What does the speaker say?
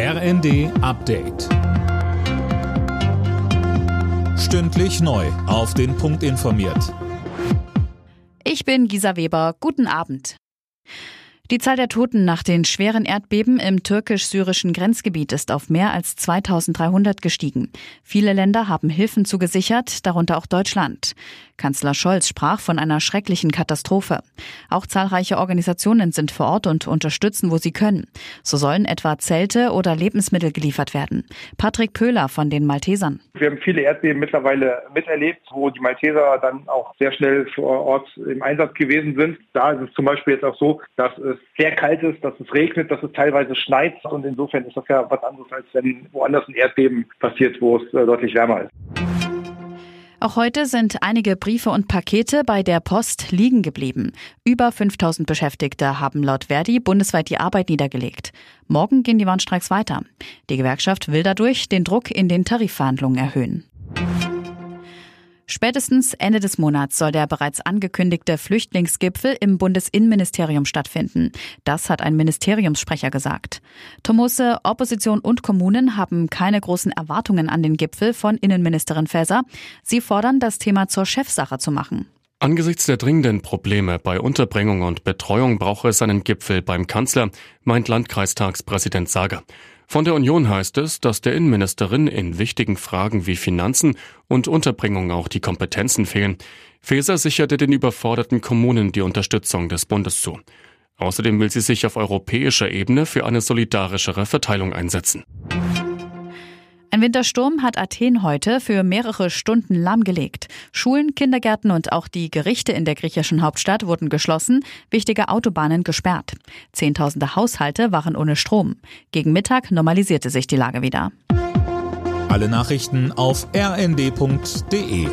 RND Update. Stündlich neu. Auf den Punkt informiert. Ich bin Gisa Weber. Guten Abend. Die Zahl der Toten nach den schweren Erdbeben im türkisch-syrischen Grenzgebiet ist auf mehr als 2300 gestiegen. Viele Länder haben Hilfen zugesichert, darunter auch Deutschland. Kanzler Scholz sprach von einer schrecklichen Katastrophe. Auch zahlreiche Organisationen sind vor Ort und unterstützen, wo sie können. So sollen etwa Zelte oder Lebensmittel geliefert werden. Patrick Pöhler von den Maltesern. Wir haben viele Erdbeben mittlerweile miterlebt, wo die Malteser dann auch sehr schnell vor Ort im Einsatz gewesen sind. Da ist es zum Beispiel jetzt auch so, dass es sehr kalt ist, dass es regnet, dass es teilweise schneit. Und insofern ist das ja was anderes, als wenn woanders ein Erdbeben passiert, wo es äh, deutlich wärmer ist. Auch heute sind einige Briefe und Pakete bei der Post liegen geblieben. Über 5000 Beschäftigte haben laut Verdi bundesweit die Arbeit niedergelegt. Morgen gehen die Warnstreiks weiter. Die Gewerkschaft will dadurch den Druck in den Tarifverhandlungen erhöhen. Spätestens Ende des Monats soll der bereits angekündigte Flüchtlingsgipfel im Bundesinnenministerium stattfinden. Das hat ein Ministeriumssprecher gesagt. Tomose, Opposition und Kommunen haben keine großen Erwartungen an den Gipfel von Innenministerin Faeser. Sie fordern, das Thema zur Chefsache zu machen. Angesichts der dringenden Probleme bei Unterbringung und Betreuung brauche es einen Gipfel beim Kanzler, meint Landkreistagspräsident Sager. Von der Union heißt es, dass der Innenministerin in wichtigen Fragen wie Finanzen und Unterbringung auch die Kompetenzen fehlen. Faeser sicherte den überforderten Kommunen die Unterstützung des Bundes zu. Außerdem will sie sich auf europäischer Ebene für eine solidarischere Verteilung einsetzen. Ein Wintersturm hat Athen heute für mehrere Stunden lahmgelegt. Schulen, Kindergärten und auch die Gerichte in der griechischen Hauptstadt wurden geschlossen, wichtige Autobahnen gesperrt. Zehntausende Haushalte waren ohne Strom. Gegen Mittag normalisierte sich die Lage wieder. Alle Nachrichten auf rnd.de